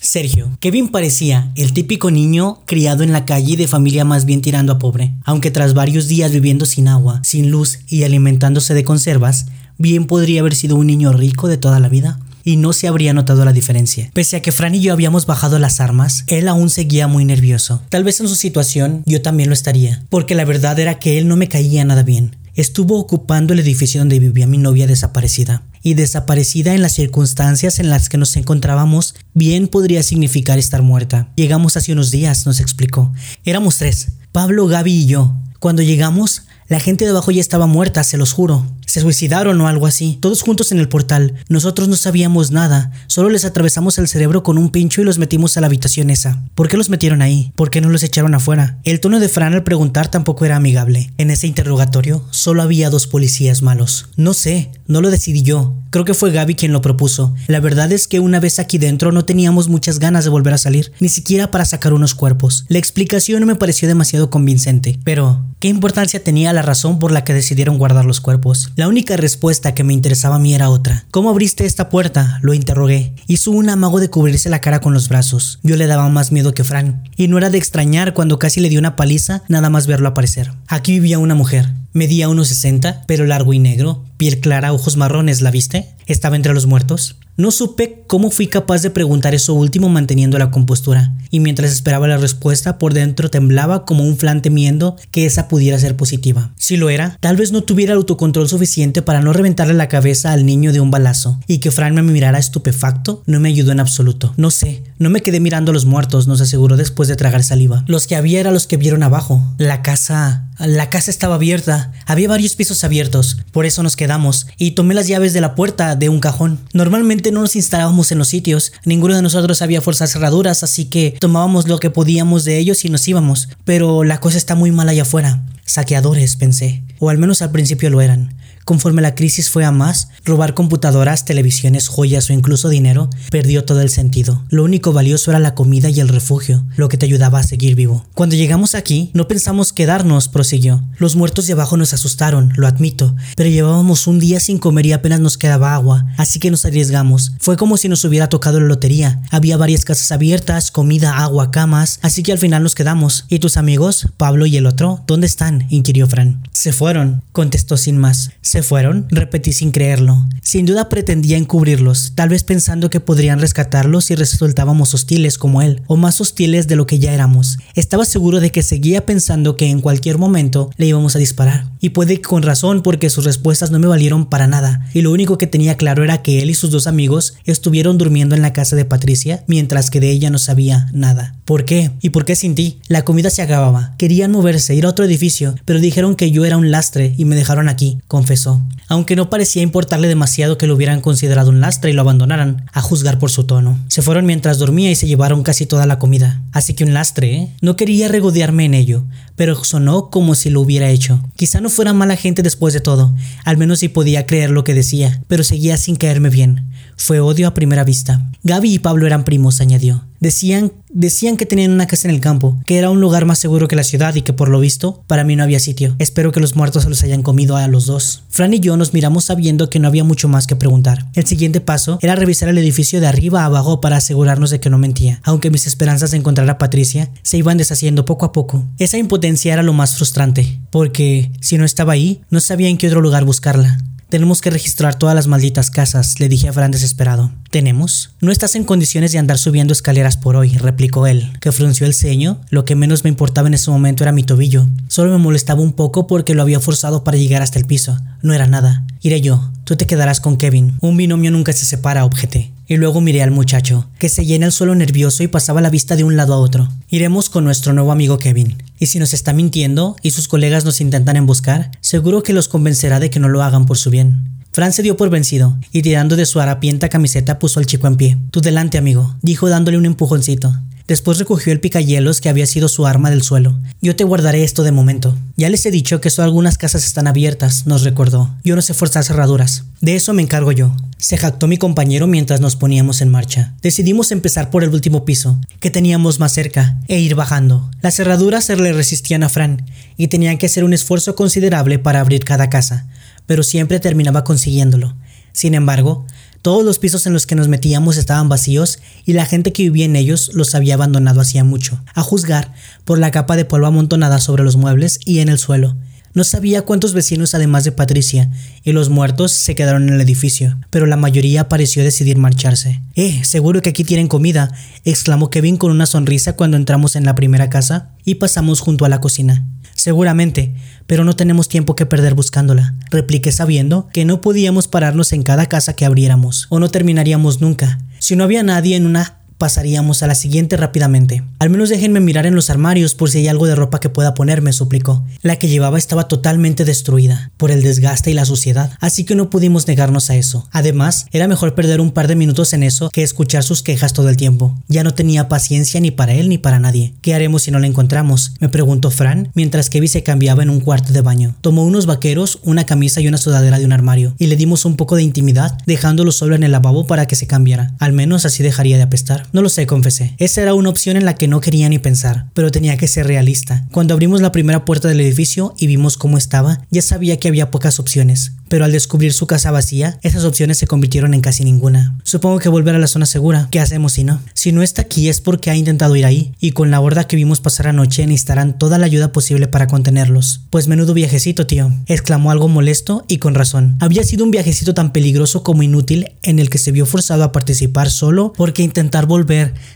Sergio. Kevin parecía el típico niño criado en la calle de familia más bien tirando a pobre. Aunque tras varios días viviendo sin agua, sin luz y alimentándose de conservas, bien podría haber sido un niño rico de toda la vida. Y no se habría notado la diferencia. Pese a que Fran y yo habíamos bajado las armas, él aún seguía muy nervioso. Tal vez en su situación yo también lo estaría, porque la verdad era que él no me caía nada bien estuvo ocupando el edificio donde vivía mi novia desaparecida. Y desaparecida en las circunstancias en las que nos encontrábamos, bien podría significar estar muerta. Llegamos hace unos días, nos explicó. Éramos tres, Pablo, Gaby y yo. Cuando llegamos, la gente de abajo ya estaba muerta, se los juro. Se suicidaron o algo así, todos juntos en el portal. Nosotros no sabíamos nada, solo les atravesamos el cerebro con un pincho y los metimos a la habitación esa. ¿Por qué los metieron ahí? ¿Por qué no los echaron afuera? El tono de Fran al preguntar tampoco era amigable. En ese interrogatorio solo había dos policías malos. No sé, no lo decidí yo. Creo que fue Gaby quien lo propuso. La verdad es que una vez aquí dentro no teníamos muchas ganas de volver a salir, ni siquiera para sacar unos cuerpos. La explicación me pareció demasiado convincente, pero ¿qué importancia tenía la razón por la que decidieron guardar los cuerpos? La única respuesta que me interesaba a mí era otra. ¿Cómo abriste esta puerta? Lo interrogué. Hizo un amago de cubrirse la cara con los brazos. Yo le daba más miedo que Fran, y no era de extrañar cuando casi le dio una paliza nada más verlo aparecer. Aquí vivía una mujer. Medía unos 60, pero largo y negro, piel clara, ojos marrones, ¿la viste? ¿Estaba entre los muertos? No supe cómo fui capaz de preguntar eso último manteniendo la compostura, y mientras esperaba la respuesta por dentro temblaba como un flan temiendo que esa pudiera ser positiva. Si lo era, tal vez no tuviera el autocontrol suficiente para no reventarle la cabeza al niño de un balazo, y que Fran me mirara estupefacto no me ayudó en absoluto. No sé, no me quedé mirando a los muertos, nos aseguró después de tragar saliva. Los que había eran los que vieron abajo. La casa... La casa estaba abierta, había varios pisos abiertos, por eso nos quedamos, y tomé las llaves de la puerta de un cajón. Normalmente no nos instalábamos en los sitios, ninguno de nosotros había fuerzas cerraduras, así que tomábamos lo que podíamos de ellos y nos íbamos, pero la cosa está muy mal allá afuera. Saqueadores, pensé, o al menos al principio lo eran. Conforme la crisis fue a más, robar computadoras, televisiones, joyas o incluso dinero perdió todo el sentido. Lo único valioso era la comida y el refugio, lo que te ayudaba a seguir vivo. Cuando llegamos aquí, no pensamos quedarnos, prosiguió. Los muertos de abajo nos asustaron, lo admito, pero llevábamos un día sin comer y apenas nos quedaba agua, así que nos arriesgamos. Fue como si nos hubiera tocado la lotería. Había varias casas abiertas, comida, agua, camas, así que al final nos quedamos. ¿Y tus amigos, Pablo y el otro, dónde están? inquirió Fran. Se fueron, contestó sin más. ¿Se fueron? Repetí sin creerlo. Sin duda pretendía encubrirlos, tal vez pensando que podrían rescatarlos si resultábamos hostiles como él, o más hostiles de lo que ya éramos. Estaba seguro de que seguía pensando que en cualquier momento le íbamos a disparar. Y puede que con razón porque sus respuestas no me valieron para nada, y lo único que tenía claro era que él y sus dos amigos estuvieron durmiendo en la casa de Patricia, mientras que de ella no sabía nada. ¿Por qué? ¿Y por qué sin ti? La comida se acababa. Querían moverse, ir a otro edificio, pero dijeron que yo era un lastre y me dejaron aquí, confesó aunque no parecía importarle demasiado que lo hubieran considerado un lastre y lo abandonaran, a juzgar por su tono. Se fueron mientras dormía y se llevaron casi toda la comida. Así que un lastre, ¿eh? No quería regodearme en ello, pero sonó como si lo hubiera hecho. Quizá no fuera mala gente después de todo, al menos si podía creer lo que decía, pero seguía sin caerme bien. Fue odio a primera vista. Gaby y Pablo eran primos, añadió. Decían, decían que tenían una casa en el campo, que era un lugar más seguro que la ciudad y que por lo visto, para mí no había sitio. Espero que los muertos los hayan comido a los dos. Fran y yo nos miramos sabiendo que no había mucho más que preguntar. El siguiente paso era revisar el edificio de arriba a abajo para asegurarnos de que no mentía, aunque mis esperanzas de encontrar a Patricia se iban deshaciendo poco a poco. Esa impotencia era lo más frustrante, porque si no estaba ahí, no sabía en qué otro lugar buscarla. Tenemos que registrar todas las malditas casas, le dije a Fran desesperado. ¿Tenemos? No estás en condiciones de andar subiendo escaleras por hoy, replicó él, que frunció el ceño. Lo que menos me importaba en ese momento era mi tobillo. Solo me molestaba un poco porque lo había forzado para llegar hasta el piso. No era nada. Iré yo. Tú te quedarás con Kevin. Un binomio nunca se separa, objeté. Y luego miré al muchacho, que se llena el suelo nervioso y pasaba la vista de un lado a otro. Iremos con nuestro nuevo amigo Kevin. Y si nos está mintiendo y sus colegas nos intentan emboscar, seguro que los convencerá de que no lo hagan por su bien. Fran se dio por vencido y tirando de su harapienta camiseta puso al chico en pie. Tú delante, amigo, dijo dándole un empujoncito. Después recogió el picayelos que había sido su arma del suelo. Yo te guardaré esto de momento. Ya les he dicho que solo algunas casas están abiertas, nos recordó. Yo no sé forzar cerraduras. De eso me encargo yo. Se jactó mi compañero mientras nos poníamos en marcha. Decidimos empezar por el último piso, que teníamos más cerca, e ir bajando. Las cerraduras le resistían a Fran, y tenían que hacer un esfuerzo considerable para abrir cada casa, pero siempre terminaba consiguiéndolo. Sin embargo, Todos los pisos en los que nos metíamos estaban vacíos y la gente que vivía en ellos los había abandonado hacía mucho, a juzgar por la capa de polvo amontonada sobre los muebles y en el suelo. No sabía cuántos vecinos además de Patricia y los muertos se quedaron en el edificio, pero la mayoría pareció decidir marcharse. Eh, seguro que aquí tienen comida, exclamó Kevin con una sonrisa cuando entramos en la primera casa y pasamos junto a la cocina. Seguramente, pero no tenemos tiempo que perder buscándola, repliqué sabiendo que no podíamos pararnos en cada casa que abriéramos, o no terminaríamos nunca. Si no había nadie en una Pasaríamos a la siguiente rápidamente. Al menos déjenme mirar en los armarios por si hay algo de ropa que pueda ponerme, suplicó. La que llevaba estaba totalmente destruida por el desgaste y la suciedad, así que no pudimos negarnos a eso. Además, era mejor perder un par de minutos en eso que escuchar sus quejas todo el tiempo. Ya no tenía paciencia ni para él ni para nadie. ¿Qué haremos si no la encontramos? Me preguntó Fran mientras Kevin se cambiaba en un cuarto de baño. Tomó unos vaqueros, una camisa y una sudadera de un armario y le dimos un poco de intimidad dejándolo solo en el lavabo para que se cambiara. Al menos así dejaría de apestar. No lo sé, confesé. Esa era una opción en la que no quería ni pensar, pero tenía que ser realista. Cuando abrimos la primera puerta del edificio y vimos cómo estaba, ya sabía que había pocas opciones pero al descubrir su casa vacía, esas opciones se convirtieron en casi ninguna. Supongo que volver a la zona segura. ¿Qué hacemos si no? Si no está aquí es porque ha intentado ir ahí, y con la horda que vimos pasar anoche necesitarán toda la ayuda posible para contenerlos. Pues menudo viajecito, tío, exclamó algo molesto y con razón. Había sido un viajecito tan peligroso como inútil en el que se vio forzado a participar solo porque intentar volver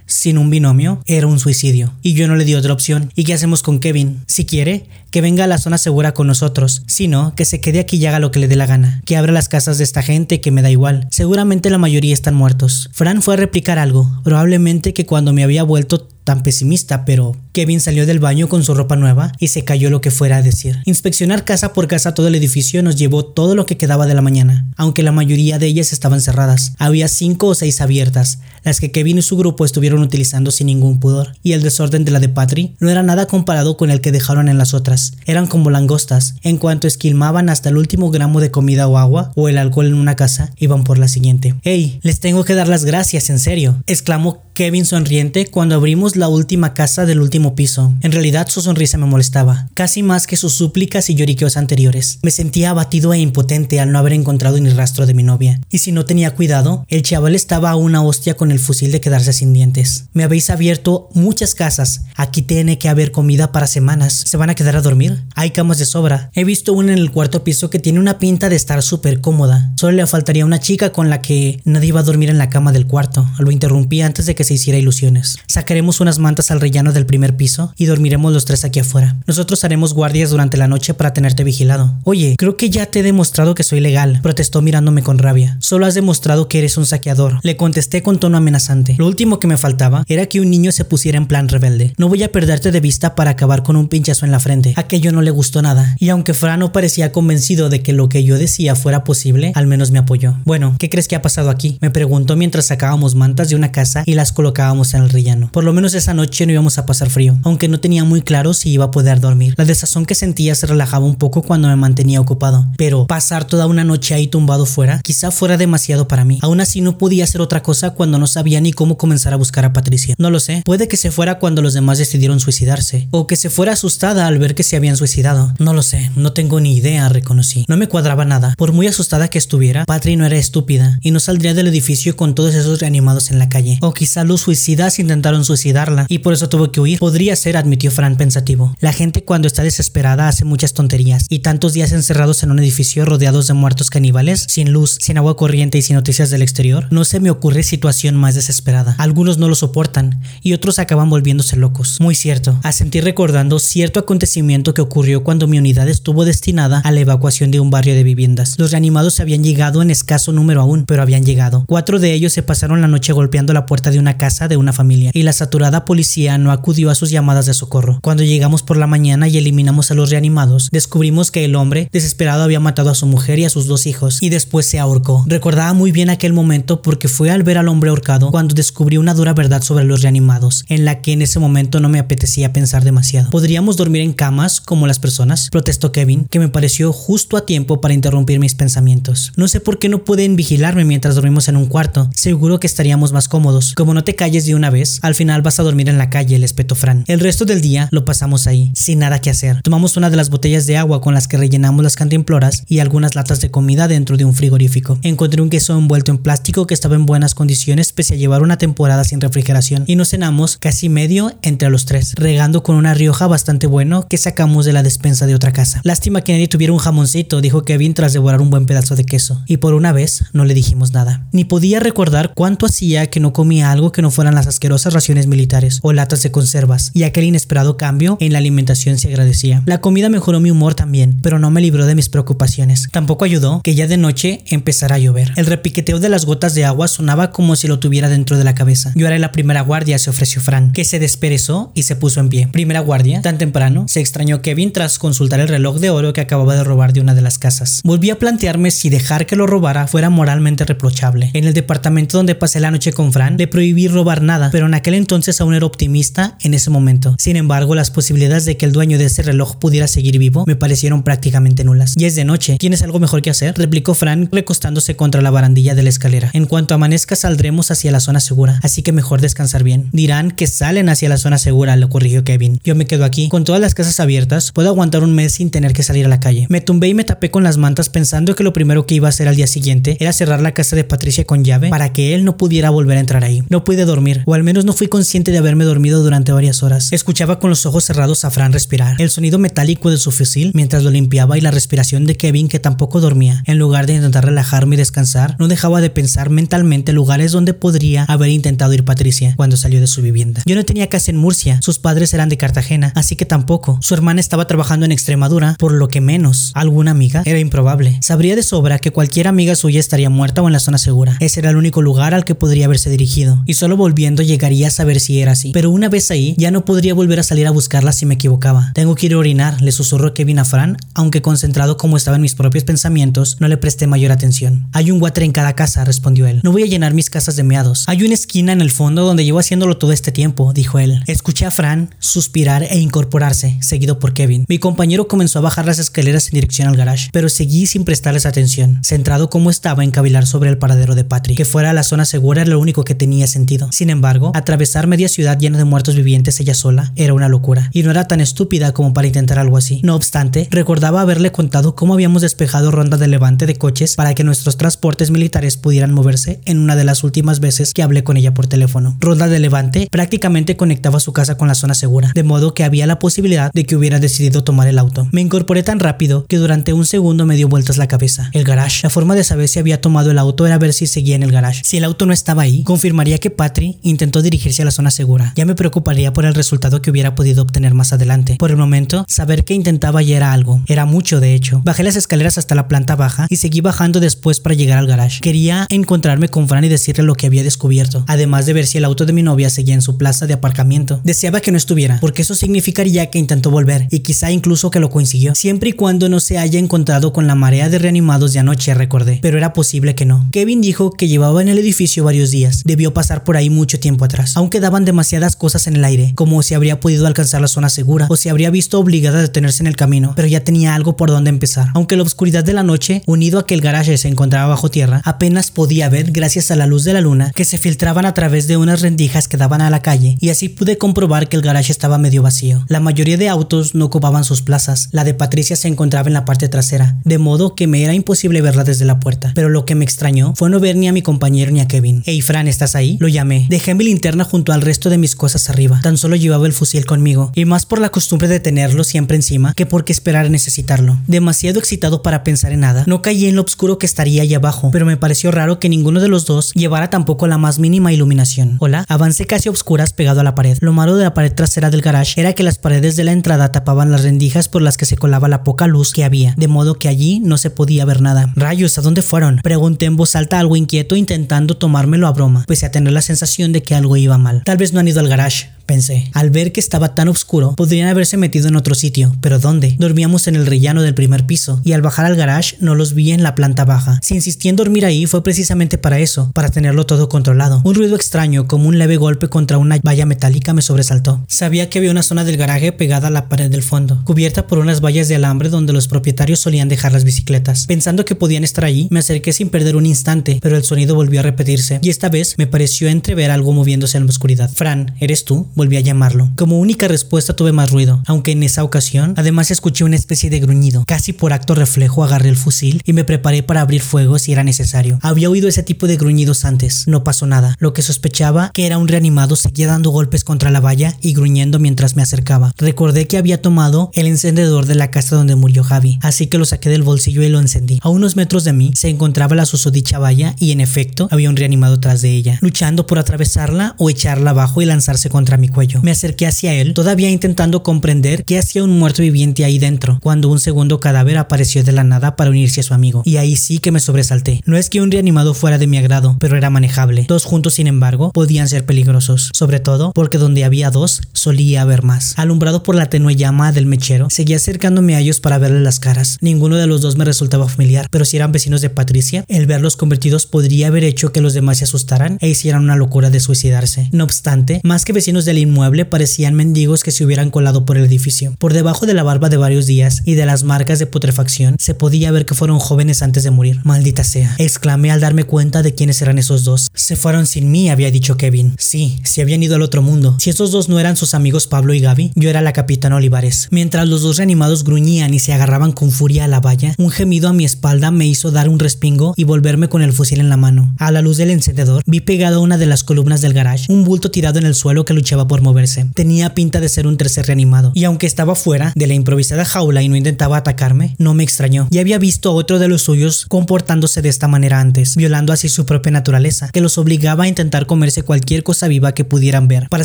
sin un binomio era un suicidio. Y yo no le di otra opción. ¿Y qué hacemos con Kevin? Si quiere, que venga a la zona segura con nosotros. Si no, que se quede aquí y haga lo que le dé la gana. Que abra las casas de esta gente que me da igual. Seguramente la mayoría están muertos. Fran fue a replicar algo. Probablemente que cuando me había vuelto tan pesimista, pero Kevin salió del baño con su ropa nueva y se cayó lo que fuera a decir. Inspeccionar casa por casa todo el edificio nos llevó todo lo que quedaba de la mañana, aunque la mayoría de ellas estaban cerradas. Había cinco o seis abiertas, las que Kevin y su grupo estuvieron utilizando sin ningún pudor, y el desorden de la de Patri no era nada comparado con el que dejaron en las otras. Eran como langostas, en cuanto esquilmaban hasta el último gramo de comida o agua o el alcohol en una casa, iban por la siguiente. ¡Hey! Les tengo que dar las gracias, en serio, exclamó Kevin sonriente cuando abrimos la última casa del último piso. En realidad su sonrisa me molestaba, casi más que sus súplicas y lloriqueos anteriores. Me sentía abatido e impotente al no haber encontrado ni rastro de mi novia. Y si no tenía cuidado, el chaval estaba a una hostia con el fusil de quedarse sin dientes. Me habéis abierto muchas casas. Aquí tiene que haber comida para semanas. ¿Se van a quedar a dormir? Hay camas de sobra. He visto una en el cuarto piso que tiene una pinta de estar súper cómoda. Solo le faltaría una chica con la que nadie iba a dormir en la cama del cuarto. Lo interrumpí antes de que se hiciera ilusiones. Sacaremos unas mantas al rellano del primer piso y dormiremos los tres aquí afuera. Nosotros haremos guardias durante la noche para tenerte vigilado. Oye, creo que ya te he demostrado que soy legal, protestó mirándome con rabia. Solo has demostrado que eres un saqueador. Le contesté con tono amenazante. Lo último que me faltaba era que un niño se pusiera en plan rebelde. No voy a perderte de vista para acabar con un pinchazo en la frente. Aquello no le gustó nada. Y aunque Fran no parecía convencido de que lo que yo decía fuera posible, al menos me apoyó. Bueno, ¿qué crees que ha pasado aquí? Me preguntó mientras sacábamos mantas de una casa y las colocábamos en el rellano. Por lo menos esa noche no íbamos a pasar frío, aunque no tenía muy claro si iba a poder dormir. La desazón que sentía se relajaba un poco cuando me mantenía ocupado, pero pasar toda una noche ahí tumbado fuera quizá fuera demasiado para mí. Aún así no podía hacer otra cosa cuando no sabía ni cómo comenzar a buscar a Patricia. No lo sé, puede que se fuera cuando los demás decidieron suicidarse, o que se fuera asustada al ver que se habían suicidado. No lo sé, no tengo ni idea, reconocí. No me cuadraba nada. Por muy asustada que estuviera, Patri no era estúpida y no saldría del edificio con todos esos reanimados en la calle. O quizá los suicidas intentaron suicidarla y por eso tuvo que huir. Podría ser, admitió Fran pensativo. La gente cuando está desesperada hace muchas tonterías y tantos días encerrados en un edificio rodeados de muertos caníbales, sin luz, sin agua corriente y sin noticias del exterior, no se me ocurre situación más desesperada. Algunos no lo soportan y otros acaban volviéndose locos. Muy cierto. Asentí recordando cierto acontecimiento que ocurrió cuando mi unidad estuvo destinada a la evacuación de un barrio de viviendas. Los reanimados habían llegado en escaso número aún, pero habían llegado. Cuatro de ellos se pasaron la noche golpeando la puerta de una casa de una familia y la saturada policía no acudió a sus llamadas de socorro. Cuando llegamos por la mañana y eliminamos a los reanimados, descubrimos que el hombre, desesperado, había matado a su mujer y a sus dos hijos y después se ahorcó. Recordaba muy bien aquel momento porque fue al ver al hombre ahorcado cuando descubrí una dura verdad sobre los reanimados, en la que en ese momento no me apetecía pensar demasiado. ¿Podríamos dormir en camas como las personas? protestó Kevin, que me pareció justo a tiempo para interrumpir mis pensamientos. No sé por qué no pueden vigilarme mientras dormimos en un cuarto. Seguro que estaríamos más cómodos. Como no no te calles de una vez, al final vas a dormir en la calle, el espeto Fran. El resto del día lo pasamos ahí, sin nada que hacer. Tomamos una de las botellas de agua con las que rellenamos las cantimploras y algunas latas de comida dentro de un frigorífico. Encontré un queso envuelto en plástico que estaba en buenas condiciones pese a llevar una temporada sin refrigeración y nos cenamos casi medio entre los tres, regando con una rioja bastante bueno que sacamos de la despensa de otra casa. Lástima que nadie tuviera un jamoncito, dijo Kevin tras devorar un buen pedazo de queso. Y por una vez no le dijimos nada. Ni podía recordar cuánto hacía que no comía algo que no fueran las asquerosas raciones militares o latas de conservas, y aquel inesperado cambio en la alimentación se agradecía. La comida mejoró mi humor también, pero no me libró de mis preocupaciones. Tampoco ayudó que ya de noche empezara a llover. El repiqueteo de las gotas de agua sonaba como si lo tuviera dentro de la cabeza. Yo era la primera guardia, se ofreció Fran, que se desperezó y se puso en pie. Primera guardia, tan temprano, se extrañó Kevin tras consultar el reloj de oro que acababa de robar de una de las casas. Volví a plantearme si dejar que lo robara fuera moralmente reprochable. En el departamento donde pasé la noche con Fran, le prohibí robar nada, pero en aquel entonces aún era optimista en ese momento. Sin embargo, las posibilidades de que el dueño de ese reloj pudiera seguir vivo me parecieron prácticamente nulas. Y es de noche. ¿Tienes algo mejor que hacer? replicó Fran recostándose contra la barandilla de la escalera. En cuanto amanezca saldremos hacia la zona segura, así que mejor descansar bien. Dirán que salen hacia la zona segura, lo corrigió Kevin. Yo me quedo aquí. Con todas las casas abiertas, puedo aguantar un mes sin tener que salir a la calle. Me tumbé y me tapé con las mantas pensando que lo primero que iba a hacer al día siguiente era cerrar la casa de Patricia con llave para que él no pudiera volver a entrar ahí. No dormir, o al menos no fui consciente de haberme dormido durante varias horas. Escuchaba con los ojos cerrados a Fran respirar, el sonido metálico de su fusil mientras lo limpiaba y la respiración de Kevin que tampoco dormía. En lugar de intentar relajarme y descansar, no dejaba de pensar mentalmente lugares donde podría haber intentado ir Patricia cuando salió de su vivienda. Yo no tenía casa en Murcia, sus padres eran de Cartagena, así que tampoco. Su hermana estaba trabajando en Extremadura, por lo que menos alguna amiga era improbable. Sabría de sobra que cualquier amiga suya estaría muerta o en la zona segura. Ese era el único lugar al que podría haberse dirigido, solo volviendo llegaría a saber si era así. Pero una vez ahí, ya no podría volver a salir a buscarla si me equivocaba. Tengo que ir a orinar, le susurró Kevin a Fran, aunque concentrado como estaba en mis propios pensamientos, no le presté mayor atención. Hay un water en cada casa, respondió él. No voy a llenar mis casas de meados. Hay una esquina en el fondo donde llevo haciéndolo todo este tiempo, dijo él. Escuché a Fran suspirar e incorporarse, seguido por Kevin. Mi compañero comenzó a bajar las escaleras en dirección al garage, pero seguí sin prestarles atención, centrado como estaba en cavilar sobre el paradero de Patrick. Que fuera la zona segura era lo único que tenía sentido. Sin embargo, atravesar media ciudad llena de muertos vivientes ella sola era una locura, y no era tan estúpida como para intentar algo así. No obstante, recordaba haberle contado cómo habíamos despejado ronda de levante de coches para que nuestros transportes militares pudieran moverse en una de las últimas veces que hablé con ella por teléfono. Ronda de levante prácticamente conectaba su casa con la zona segura, de modo que había la posibilidad de que hubiera decidido tomar el auto. Me incorporé tan rápido que durante un segundo me dio vueltas la cabeza. El garage. La forma de saber si había tomado el auto era ver si seguía en el garage. Si el auto no estaba ahí, confirmaría que Patri intentó dirigirse a la zona segura. Ya me preocuparía por el resultado que hubiera podido obtener más adelante. Por el momento, saber que intentaba ya era algo. Era mucho, de hecho. Bajé las escaleras hasta la planta baja y seguí bajando después para llegar al garage. Quería encontrarme con Fran y decirle lo que había descubierto, además de ver si el auto de mi novia seguía en su plaza de aparcamiento. Deseaba que no estuviera, porque eso significaría que intentó volver y quizá incluso que lo consiguió, siempre y cuando no se haya encontrado con la marea de reanimados de anoche, recordé, pero era posible que no. Kevin dijo que llevaba en el edificio varios días, debió pasar por ahí mucho tiempo atrás, aún quedaban demasiadas cosas en el aire, como si habría podido alcanzar la zona segura o si habría visto obligada a detenerse en el camino, pero ya tenía algo por donde empezar. Aunque la oscuridad de la noche, unido a que el garaje se encontraba bajo tierra, apenas podía ver gracias a la luz de la luna que se filtraban a través de unas rendijas que daban a la calle, y así pude comprobar que el garaje estaba medio vacío. La mayoría de autos no ocupaban sus plazas, la de Patricia se encontraba en la parte trasera, de modo que me era imposible verla desde la puerta. Pero lo que me extrañó fue no ver ni a mi compañero ni a Kevin. Hey Fran, ¿estás ahí? Llamé. Dejé mi linterna junto al resto de mis cosas arriba. Tan solo llevaba el fusil conmigo, y más por la costumbre de tenerlo siempre encima que porque esperar a necesitarlo. Demasiado excitado para pensar en nada, no caí en lo oscuro que estaría ahí abajo, pero me pareció raro que ninguno de los dos llevara tampoco la más mínima iluminación. Hola, avancé casi a obscuras pegado a la pared. Lo malo de la pared trasera del garage era que las paredes de la entrada tapaban las rendijas por las que se colaba la poca luz que había, de modo que allí no se podía ver nada. Rayos, ¿a dónde fueron? Pregunté en voz alta algo inquieto intentando tomármelo a broma, pese a tener la sensación de que algo iba mal. Tal vez no han ido al garage, pensé. Al ver que estaba tan oscuro, podrían haberse metido en otro sitio, pero ¿dónde? Dormíamos en el rellano del primer piso, y al bajar al garage no los vi en la planta baja. Si insistí en dormir ahí fue precisamente para eso, para tenerlo todo controlado. Un ruido extraño, como un leve golpe contra una valla metálica, me sobresaltó. Sabía que había una zona del garaje pegada a la pared del fondo, cubierta por unas vallas de alambre donde los propietarios solían dejar las bicicletas. Pensando que podían estar allí, me acerqué sin perder un instante, pero el sonido volvió a repetirse, y esta vez me pareció entrever algo moviéndose en la oscuridad. Fran, ¿eres tú? Volví a llamarlo. Como única respuesta tuve más ruido, aunque en esa ocasión además escuché una especie de gruñido. Casi por acto reflejo agarré el fusil y me preparé para abrir fuego si era necesario. Había oído ese tipo de gruñidos antes, no pasó nada. Lo que sospechaba que era un reanimado seguía dando golpes contra la valla y gruñendo mientras me acercaba. Recordé que había tomado el encendedor de la casa donde murió Javi, así que lo saqué del bolsillo y lo encendí. A unos metros de mí se encontraba la susodicha valla y en efecto había un reanimado tras de ella, luchando por atravesarla o echarla abajo y lanzarse contra mi cuello. Me acerqué hacia él, todavía intentando comprender qué hacía un muerto viviente ahí dentro, cuando un segundo cadáver apareció de la nada para unirse a su amigo, y ahí sí que me sobresalté. No es que un reanimado fuera de mi agrado, pero era manejable. Dos juntos, sin embargo, podían ser peligrosos, sobre todo porque donde había dos, solía haber más. Alumbrado por la tenue llama del mechero, seguía acercándome a ellos para verle las caras. Ninguno de los dos me resultaba familiar, pero si eran vecinos de Patricia, el verlos convertidos podría haber hecho que los demás se asustaran e hicieran una locura de suicidarse. No obstante, más que vecinos del inmueble, parecían mendigos que se hubieran colado por el edificio. Por debajo de la barba de varios días y de las marcas de putrefacción, se podía ver que fueron jóvenes antes de morir. Maldita sea, exclamé al darme cuenta de quiénes eran esos dos. Se fueron sin mí, había dicho Kevin. Sí, se habían ido al otro mundo. Si esos dos no eran sus amigos Pablo y Gaby, yo era la capitana Olivares. Mientras los dos reanimados gruñían y se agarraban con furia a la valla, un gemido a mi espalda me hizo dar un respingo y volverme con el fusil en la mano. A la luz del encendedor, vi pegado a una de las columnas del garage un bulto tirado en el suelo que luchaba por moverse. Tenía pinta de ser un tercer reanimado, y aunque estaba fuera de la improvisada jaula y no intentaba atacarme, no me extrañó. Ya había visto a otro de los suyos comportándose de esta manera antes, violando así su propia naturaleza, que los obligaba a intentar comerse cualquier cosa viva que pudieran ver. Para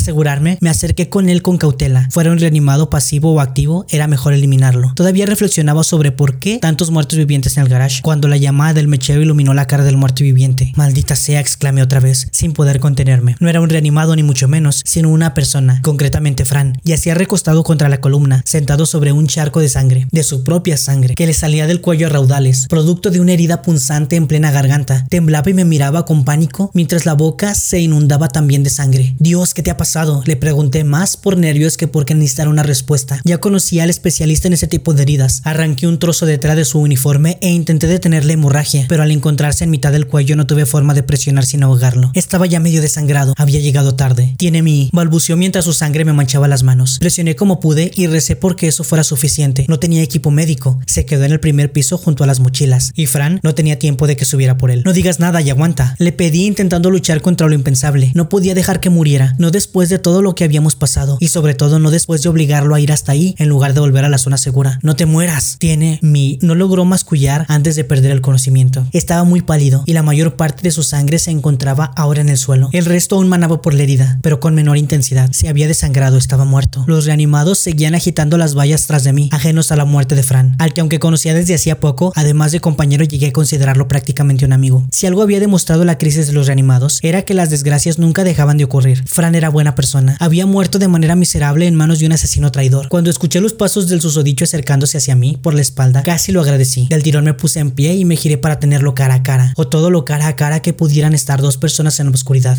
asegurarme, me acerqué con él con cautela. Fuera un reanimado pasivo o activo, era mejor eliminarlo. Todavía reflexionaba sobre por qué tantos muertos vivientes en el garage, cuando la llamada del mechero iluminó la cara del muerto viviente. Maldita sea, exclamé otra vez, sin poder contenerme. No era un reanimado ni mucho menos, sino una persona, concretamente Fran, yacía recostado contra la columna, sentado sobre un charco de sangre, de su propia sangre, que le salía del cuello a raudales, producto de una herida punzante en plena garganta. Temblaba y me miraba con pánico mientras la boca se inundaba también de sangre. Dios, ¿qué te ha pasado? Le pregunté más por nervios que porque necesitara una respuesta. Ya conocía al especialista en ese tipo de heridas. Arranqué un trozo detrás de su uniforme e intenté detener la hemorragia, pero al encontrarse en mitad del cuello no tuve forma de presionar sin ahogarlo. Estaba ya medio desangrado, había llegado tarde. Tiene mi... balbuceó mientras su sangre me manchaba las manos. Presioné como pude y recé porque eso fuera suficiente. No tenía equipo médico. Se quedó en el primer piso junto a las mochilas. Y Fran no tenía tiempo de que subiera por él. No digas nada y aguanta. Le pedí intentando luchar contra lo impensable. No podía dejar que muriera. No después de todo lo que habíamos pasado. Y sobre todo no después de obligarlo a ir hasta ahí en lugar de volver a la zona segura. No te mueras. Tiene mi... No logró mascullar antes de perder el conocimiento. Estaba muy pálido y la mayor parte de su sangre se encontraba ahora en el suelo. El resto aún manaba por la herida, pero con menor intensidad. Se había desangrado, estaba muerto. Los reanimados seguían agitando las vallas tras de mí, ajenos a la muerte de Fran, al que aunque conocía desde hacía poco, además de compañero llegué a considerarlo prácticamente un amigo. Si algo había demostrado la crisis de los reanimados, era que las desgracias nunca dejaban de ocurrir. Fran era buena persona, había muerto de manera miserable en manos de un asesino traidor. Cuando escuché los pasos del susodicho acercándose hacia mí por la espalda, casi lo agradecí. Del tirón me puse en pie y me giré para tenerlo cara a cara, o todo lo cara a cara que pudieran estar dos personas en la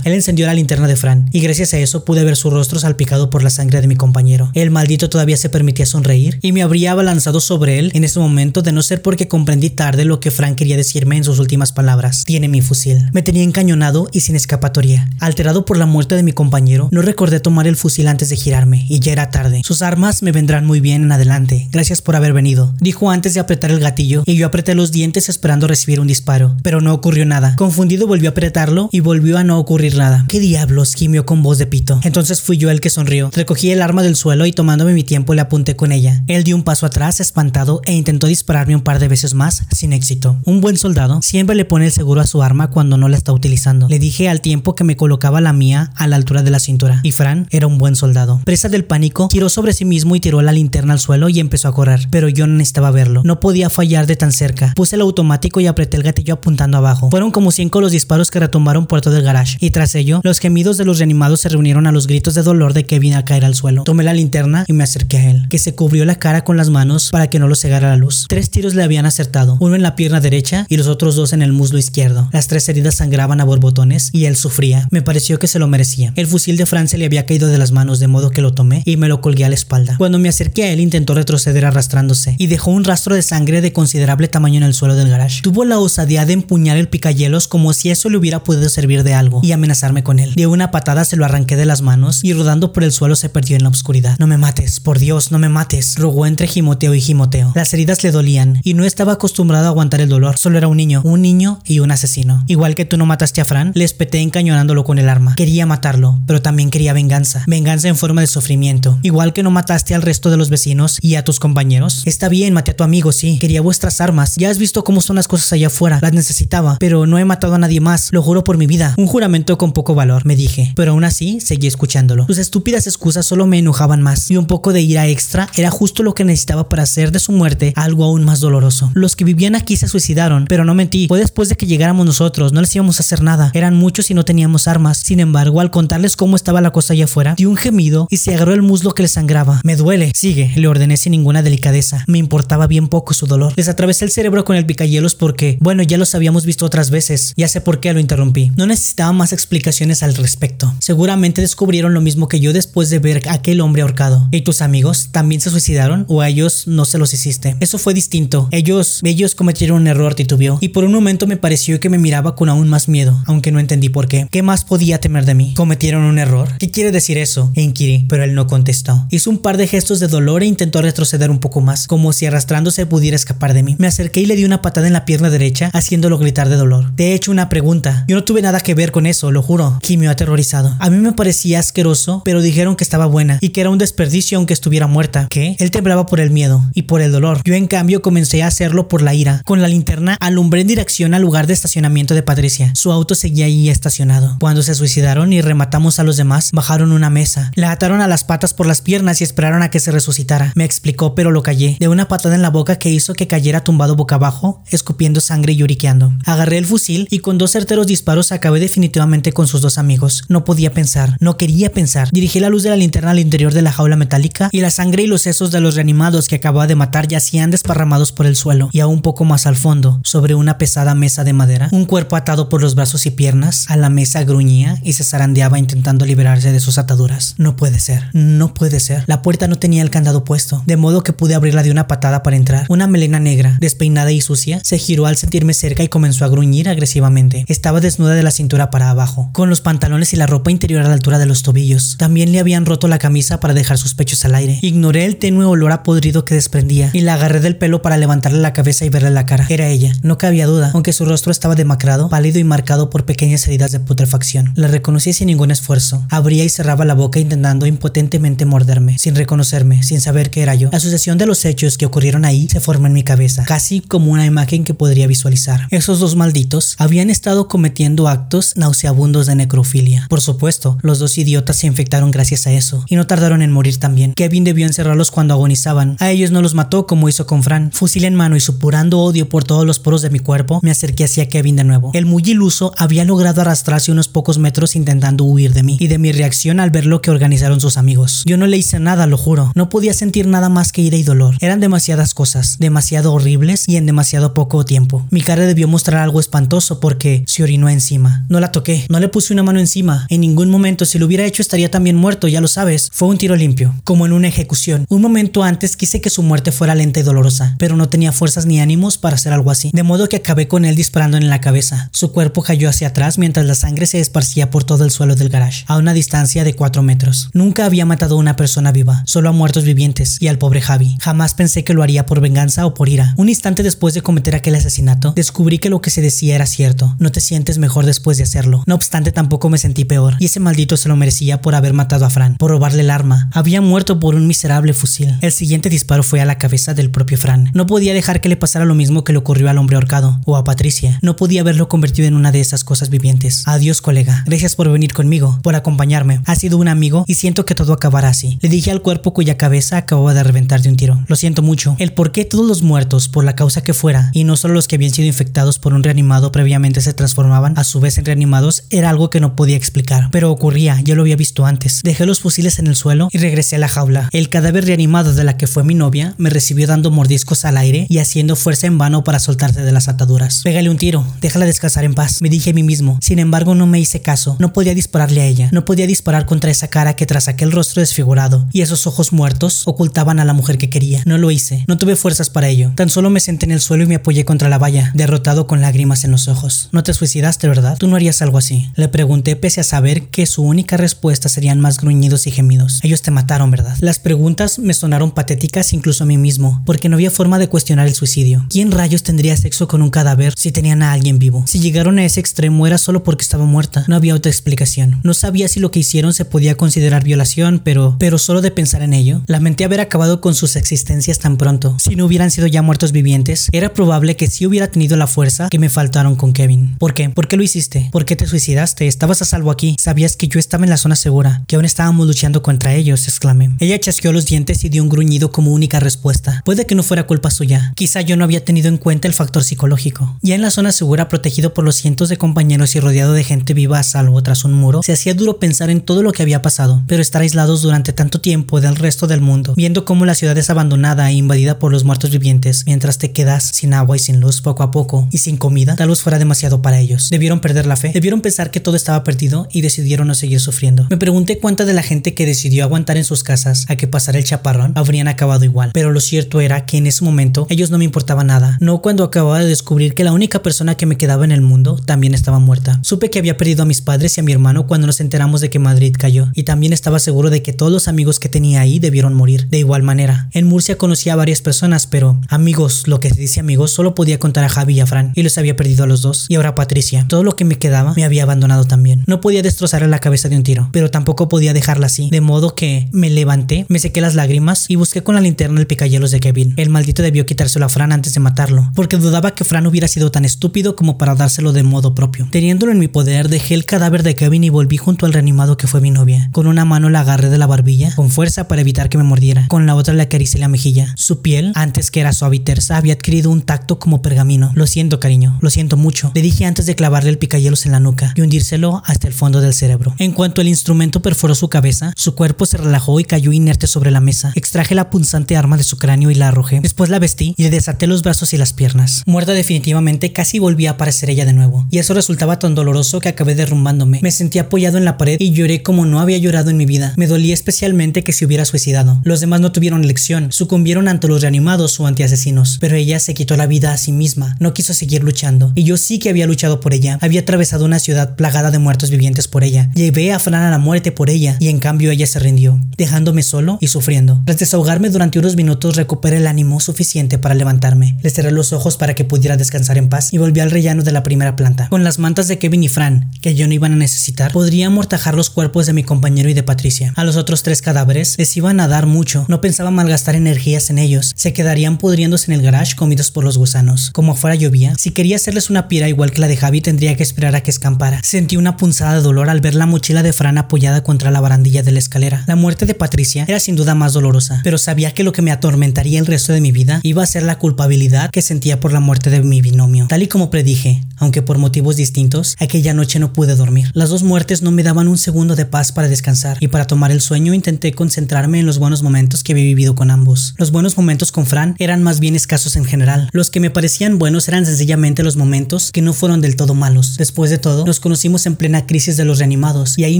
Él encendió la linterna de Fran, y gracias a eso pude ver su rostro salpicado por la sangre de mi compañero. El maldito todavía se permitía sonreír, y me habría abalanzado sobre él en ese momento de no ser porque comprendí tarde lo que Fran quería decirme en sus últimas palabras. Tiene mi fusil. Me tenía encañonado y sin escapatoria. Alterado por la muerte de mi compañero, no recordé tomar el fusil antes de girarme, y ya era tarde. Sus armas me vendrán muy bien en adelante. Gracias por haber venido, dijo antes de apretar el gatillo, y yo apreté los dientes esperando recibir un disparo. Pero no ocurrió nada. Confundido volvió a apretarlo y volvió a no ocurrir nada. ¿Qué diablos? gimió con voz de pito. Entonces fui yo el que sonrió. Recogí el arma del suelo y tomándome mi tiempo le apunté con ella. Él dio un paso atrás, espantado, e intentó dispararme un par de veces más, sin éxito. Un buen soldado siempre le pone el seguro a su arma cuando no la está utilizando. Le dije al tiempo que me colocaba la mía a la altura de la cintura. Y Fran era un buen soldado. Presa del pánico, giró sobre sí mismo y tiró la linterna al suelo y empezó a correr. Pero yo no necesitaba verlo. No podía fallar de tan cerca. Puse el automático y apreté el gatillo apuntando abajo. Fueron como cinco los disparos que retumbaron por todo el Y tras ello, los gemidos de los reanimados se reunieron a los gritos de dolor de Kevin a caer al suelo. Tomé la linterna y me acerqué a él, que se cubrió la cara con las manos para que no lo cegara la luz. Tres tiros le habían acertado, uno en la pierna derecha y los otros dos en el muslo izquierdo. Las tres heridas sangraban a borbotones y él sufría. Me pareció que se lo merecía. El fusil de Fran se le había caído de las manos de modo que lo tomé y me lo colgué a la espalda. Cuando me acerqué a él intentó retroceder arrastrándose y dejó un rastro de sangre de considerable tamaño en el suelo del garage. Tuvo la osadía de empuñar el picayelos como si eso le hubiera podido servir de algo y amenazarme con él. De una patada se lo arranqué de las manos y rodando por el suelo se perdió en la oscuridad. No me mates, por Dios, no me mates, rogó entre gimoteo y gimoteo. Las heridas le dolían y no estaba acostumbrado a aguantar el dolor. Solo era un niño, un niño y un asesino. Igual que tú no mataste a Fran, le espeté encañonándolo con el arma. Quería matarlo, pero también quería venganza. Venganza en forma de sufrimiento. Igual que no mataste al resto de los vecinos y a tus compañeros. Está bien, maté a tu amigo, sí. Quería vuestras armas. Ya has visto cómo son las cosas allá afuera. Las necesitaba, pero no he matado a nadie más. Lo juro por mi vida. Un juramento con poco valor, me dije. Pero aún así, seguí escuchándolo. Sus estúpidas excusas solo me enojaban más. Y un poco de ira extra era justo lo que necesitaba para hacer de su muerte algo aún más doloroso. Los que vivían aquí se suicidaron, pero no mentí. Fue después de que llegáramos nosotros. No les íbamos a hacer nada. Eran muchos y no teníamos armas. Sin embargo, al contarles cómo estaba la cosa allá afuera, dio un gemido y se agarró el muslo que le sangraba. Me duele. Sigue, le ordené sin ninguna delicadeza. Me importaba bien poco su dolor. Les atravesé el cerebro con el picayelos porque, bueno, ya los habíamos visto otras veces. Ya sé por qué lo interrumpí. No necesitaba más explicaciones al respecto. Seguramente descubrieron lo mismo que yo después de ver a aquel hombre ahorcado. ¿Y tus amigos también se suicidaron o a ellos no se los hiciste? Eso fue distinto. Ellos, ellos cometieron un error, titubeó. Y por un momento me pareció que me miraba con aún más miedo, aunque no entendí por qué. ¿Qué más podía temer de mí? ¿Cometieron un error? ¿Qué quiere decir eso? Inquirí, pero él no contestó. Hizo un par de gestos de dolor e intentó retroceder un poco más, como si arrastrándose pudiera escapar de mí. Me acerqué y le di una patada en la pierna derecha, haciéndolo gritar de dolor. Te he hecho una pregunta. Yo no tuve nada que ver con eso, lo juro. Gimió aterrorizado. A mí me parecía asqueroso, pero dijeron que estaba buena y que era un desperdicio aunque estuviera muerta. ¿Qué? Él temblaba por el miedo y por el dolor. Yo en cambio comencé a hacerlo por la ira. Con la linterna alumbré en dirección al lugar de estacionamiento de Patricia. Su auto seguía ahí estacionado. Cuando se suicidaron y rematamos a los demás, bajaron una mesa. La ataron a las patas por las piernas y esperaron a que se resucitara. Me explicó, pero lo callé. De una patada en la boca que hizo que cayera tumbado boca abajo, escupiendo sangre y lloriqueando. Agarré el fusil y con dos certeros disparos acabé definitivamente con sus dos amigos. No podía pensar, no quería pensar. Dirigí la luz de la linterna al interior de la jaula metálica y la sangre y los sesos de los reanimados que acababa de matar yacían desparramados por el suelo y a un poco más al fondo, sobre una pesada mesa de madera, un cuerpo atado por los brazos y piernas a la mesa gruñía y se zarandeaba intentando liberarse de sus ataduras. No puede ser, no puede ser. La puerta no tenía el candado puesto, de modo que pude abrirla de una patada para entrar. Una melena negra, despeinada y sucia, se giró al sentirme cerca y comenzó a gruñir agresivamente. Estaba desnuda de la cintura abajo, con los pantalones y la ropa interior a la altura de los tobillos. También le habían roto la camisa para dejar sus pechos al aire. Ignoré el tenue olor a podrido que desprendía y la agarré del pelo para levantarle la cabeza y verle la cara. Era ella, no cabía duda, aunque su rostro estaba demacrado, pálido y marcado por pequeñas heridas de putrefacción. La reconocí sin ningún esfuerzo. Abría y cerraba la boca intentando impotentemente morderme, sin reconocerme, sin saber que era yo. La sucesión de los hechos que ocurrieron ahí se formó en mi cabeza, casi como una imagen que podría visualizar. Esos dos malditos habían estado cometiendo actos nauseabundos de necrofilia. Por supuesto, los dos idiotas se infectaron gracias a eso, y no tardaron en morir también. Kevin debió encerrarlos cuando agonizaban. A ellos no los mató como hizo con Fran. Fusil en mano y supurando odio por todos los poros de mi cuerpo, me acerqué hacia Kevin de nuevo. El muy iluso había logrado arrastrarse unos pocos metros intentando huir de mí, y de mi reacción al ver lo que organizaron sus amigos. Yo no le hice nada, lo juro. No podía sentir nada más que ira y dolor. Eran demasiadas cosas, demasiado horribles y en demasiado poco tiempo. Mi cara debió mostrar algo espantoso porque se orinó encima. No la no le puse una mano encima. En ningún momento, si lo hubiera hecho, estaría también muerto, ya lo sabes. Fue un tiro limpio, como en una ejecución. Un momento antes quise que su muerte fuera lenta y dolorosa, pero no tenía fuerzas ni ánimos para hacer algo así. De modo que acabé con él disparando en la cabeza. Su cuerpo cayó hacia atrás mientras la sangre se esparcía por todo el suelo del garage, a una distancia de 4 metros. Nunca había matado a una persona viva, solo a muertos vivientes y al pobre Javi. Jamás pensé que lo haría por venganza o por ira. Un instante después de cometer aquel asesinato, descubrí que lo que se decía era cierto. No te sientes mejor después de hacerlo. No obstante, tampoco me sentí peor, y ese maldito se lo merecía por haber matado a Fran, por robarle el arma. Había muerto por un miserable fusil. El siguiente disparo fue a la cabeza del propio Fran. No podía dejar que le pasara lo mismo que le ocurrió al hombre ahorcado, o a Patricia. No podía verlo convertido en una de esas cosas vivientes. Adiós, colega. Gracias por venir conmigo, por acompañarme. Ha sido un amigo y siento que todo acabará así. Le dije al cuerpo cuya cabeza acababa de reventar de un tiro. Lo siento mucho. El por qué todos los muertos, por la causa que fuera, y no solo los que habían sido infectados por un reanimado previamente se transformaban a su vez en reanimados, era algo que no podía explicar. Pero ocurría, lo lo había visto antes. Dejé los fusiles en el suelo y regresé a la jaula. El cadáver reanimado de la que fue mi novia me recibió dando mordiscos al aire y haciendo fuerza en vano para soltarse de las ataduras. Pégale un tiro, déjala descansar en paz, me dije a mí mismo. Sin embargo, no me hice caso. No podía dispararle a ella. No podía disparar contra esa cara que tras aquel rostro desfigurado y esos ojos muertos ocultaban a la mujer que quería. No lo hice. No tuve fuerzas para ello. Tan solo me senté en el suelo y me apoyé contra la valla, derrotado con lágrimas en los ojos. No te suicidaste, ¿verdad? Tú no harías algo así. Le pregunté pese a saber que su única respuesta serían más gruñidos y gemidos. Ellos te mataron, ¿verdad? Las preguntas me sonaron patéticas incluso a mí mismo, porque no había forma de cuestionar el suicidio. ¿Quién rayos tendría sexo con un cadáver si tenían a alguien vivo? Si llegaron a ese extremo era solo porque estaba muerta. No había otra explicación. No sabía si lo que hicieron se podía considerar violación, pero, pero solo de pensar en ello, lamenté haber acabado con sus existencias tan pronto. Si no hubieran sido ya muertos vivientes, era probable que sí hubiera tenido la fuerza que me faltaron con Kevin. ¿Por qué? ¿Por qué lo hiciste? ¿Por qué te suicidaste? Estabas a salvo aquí. Sabías que yo estaba en la zona segura, que aún estábamos luchando contra ellos, exclamé. Ella chasqueó los dientes y dio un gruñido como única respuesta. Puede que no fuera culpa suya. Quizá yo no había tenido en cuenta el factor psicológico. Ya en la zona segura, protegido por los cientos de compañeros y rodeado de gente viva a salvo tras un muro, se hacía duro pensar en todo lo que había pasado, pero estar aislados durante tanto tiempo del resto del mundo, viendo cómo la ciudad es abandonada e invadida por los muertos vivientes, mientras te quedas sin agua y sin luz poco a poco y sin comida, tal vez fuera demasiado para ellos. Debieron perder la fe, debieron pensar que todo estaba perdido y decidieron no seguir sufriendo. Me pregunté cuánta de la gente que decidió aguantar en sus casas a que pasara el chaparrón habrían acabado igual, pero lo cierto era que en ese momento ellos no me importaba nada, no cuando acababa de descubrir que la única persona que me quedaba en el mundo también estaba muerta. Supe que había perdido a mis padres y a mi hermano cuando nos enteramos de que Madrid cayó, y también estaba seguro de que todos los amigos que tenía ahí debieron morir. De igual manera, en Murcia conocía a varias personas, pero amigos, lo que se dice amigos, solo podía contar a Javi y a Fran, y los había perdido a los dos. Y ahora Patricia. Todo lo que me quedaba me había abandonado también. No podía destrozarle la cabeza de un tiro, pero tampoco podía dejarla así, de modo que me levanté, me sequé las lágrimas y busqué con la linterna el picayelos de Kevin. El maldito debió quitárselo a Fran antes de matarlo, porque dudaba que Fran hubiera sido tan estúpido como para dárselo de modo propio. Teniéndolo en mi poder, dejé el cadáver de Kevin y volví junto al reanimado que fue mi novia. Con una mano la agarré de la barbilla, con fuerza para evitar que me mordiera. Con la otra le acaricié la mejilla. Su piel, antes que era suave y tersa, había adquirido un tacto como pergamino. Lo siento, cariño, lo siento mucho. Le dije antes de clavarle el picayelos en la nuca y hundírselo hasta el fondo del cerebro. En cuanto el instrumento perforó su cabeza, su cuerpo se relajó y cayó inerte sobre la mesa. Extraje la punzante arma de su cráneo y la arrojé. Después la vestí y le desaté los brazos y las piernas. Muerta definitivamente, casi volví a aparecer ella de nuevo. Y eso resultaba tan doloroso que acabé derrumbándome. Me sentí apoyado en la pared y lloré como no había llorado en mi vida. Me dolía especialmente que se hubiera suicidado. Los demás no tuvieron elección, sucumbieron ante los reanimados o antiasesinos, pero ella se quitó la vida a sí misma, no quiso seguir luchando. Y yo sí que había luchado por ella. Había atravesado una ciudad plagada de muertos vivientes por ella. Llevé a Fran a la muerte por ella y en cambio ella se rindió, dejándome solo y sufriendo. Tras desahogarme durante unos minutos recuperé el ánimo suficiente para levantarme. Le cerré los ojos para que pudiera descansar en paz y volví al rellano de la primera planta. Con las mantas de Kevin y Fran, que yo no iban a necesitar, podría amortajar los cuerpos de mi compañero y de Patricia. A los otros tres cadáveres les iban a dar mucho. No pensaba malgastar energías en ellos. Se quedarían pudriéndose en el garage comidos por los gusanos. Como afuera llovía, si quería hacerles una pira igual que la de Javi tendría que esperar a que escampara. Sentí una punzada de dolor al ver la mochila de Fran apoyada contra la barandilla de la escalera. La muerte de Patricia era sin duda más dolorosa, pero sabía que lo que me atormentaría el resto de mi vida iba a ser la culpabilidad que sentía por la muerte de mi binomio. Tal y como predije, aunque por motivos distintos, aquella noche no pude dormir. Las dos muertes no me daban un segundo de paz para descansar, y para tomar el sueño intenté concentrarme en los buenos momentos que había vivido con ambos. Los buenos momentos con Fran eran más bien escasos en general. Los que me parecían buenos eran sencillamente los momentos que no fueron del todo malos. Después de todo, nos conocimos en plena crisis de los reanimados, y ahí